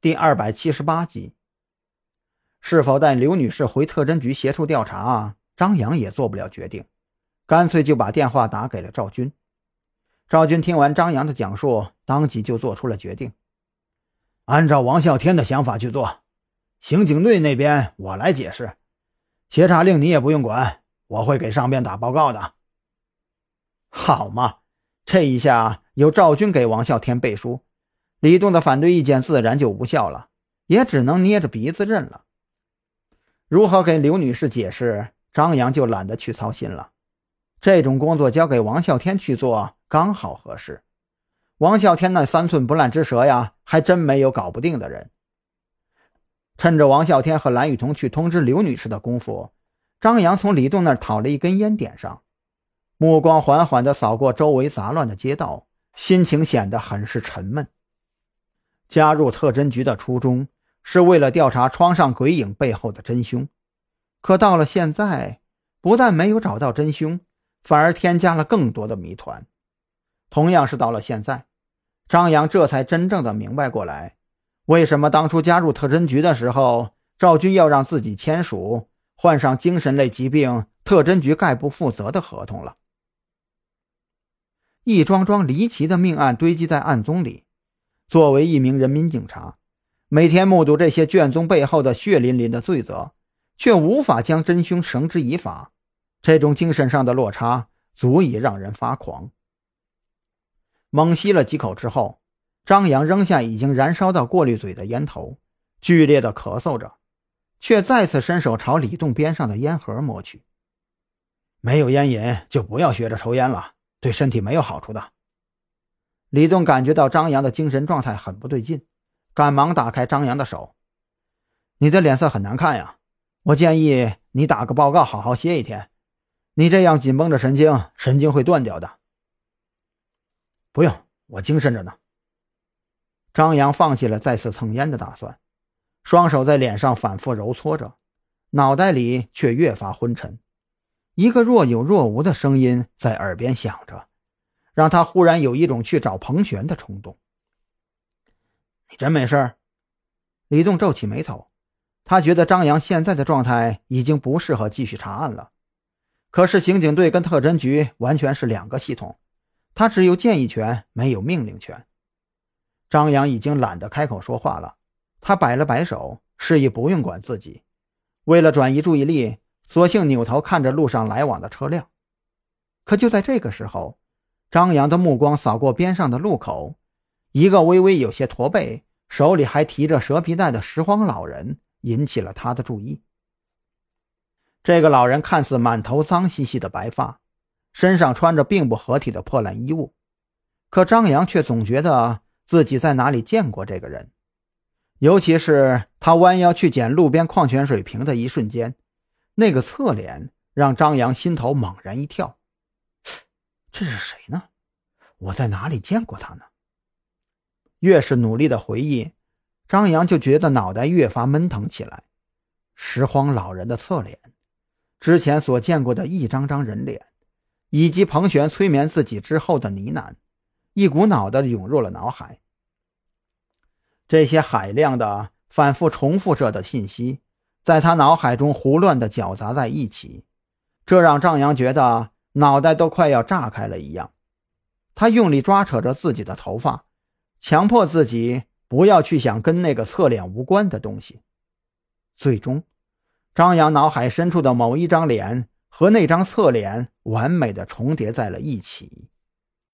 第二百七十八集。是否带刘女士回特侦局协助调查？张扬也做不了决定，干脆就把电话打给了赵军。赵军听完张扬的讲述，当即就做出了决定：按照王啸天的想法去做。刑警队那边我来解释，协查令你也不用管，我会给上边打报告的。好嘛，这一下由赵军给王啸天背书，李栋的反对意见自然就无效了，也只能捏着鼻子认了。如何给刘女士解释，张扬就懒得去操心了。这种工作交给王啸天去做刚好合适。王啸天那三寸不烂之舌呀，还真没有搞不定的人。趁着王啸天和蓝雨桐去通知刘女士的功夫，张扬从李栋那儿讨了一根烟点上，目光缓缓地扫过周围杂乱的街道，心情显得很是沉闷。加入特侦局的初衷。是为了调查窗上鬼影背后的真凶，可到了现在，不但没有找到真凶，反而添加了更多的谜团。同样是到了现在，张扬这才真正的明白过来，为什么当初加入特侦局的时候，赵军要让自己签署患上精神类疾病特侦局概不负责的合同了。一桩桩离奇的命案堆积在案宗里，作为一名人民警察。每天目睹这些卷宗背后的血淋淋的罪责，却无法将真凶绳之以法，这种精神上的落差足以让人发狂。猛吸了几口之后，张扬扔下已经燃烧到过滤嘴的烟头，剧烈的咳嗽着，却再次伸手朝李栋边上的烟盒摸去。没有烟瘾就不要学着抽烟了，对身体没有好处的。李栋感觉到张扬的精神状态很不对劲。赶忙打开张扬的手，你的脸色很难看呀，我建议你打个报告，好好歇一天。你这样紧绷着神经，神经会断掉的。不用，我精神着呢。张扬放弃了再次蹭烟的打算，双手在脸上反复揉搓着，脑袋里却越发昏沉。一个若有若无的声音在耳边响着，让他忽然有一种去找彭璇的冲动。你真没事？李栋皱起眉头，他觉得张扬现在的状态已经不适合继续查案了。可是刑警队跟特侦局完全是两个系统，他只有建议权，没有命令权。张扬已经懒得开口说话了，他摆了摆手，示意不用管自己。为了转移注意力，索性扭头看着路上来往的车辆。可就在这个时候，张扬的目光扫过边上的路口。一个微微有些驼背、手里还提着蛇皮袋的拾荒老人引起了他的注意。这个老人看似满头脏兮兮的白发，身上穿着并不合体的破烂衣物，可张扬却总觉得自己在哪里见过这个人。尤其是他弯腰去捡路边矿泉水瓶的一瞬间，那个侧脸让张扬心头猛然一跳。这是谁呢？我在哪里见过他呢？越是努力的回忆，张扬就觉得脑袋越发闷疼起来。拾荒老人的侧脸，之前所见过的一张张人脸，以及彭璇催眠自己之后的呢喃，一股脑的涌入了脑海。这些海量的、反复重复着的信息，在他脑海中胡乱的搅杂在一起，这让张扬觉得脑袋都快要炸开了一样。他用力抓扯着自己的头发。强迫自己不要去想跟那个侧脸无关的东西。最终，张扬脑海深处的某一张脸和那张侧脸完美的重叠在了一起。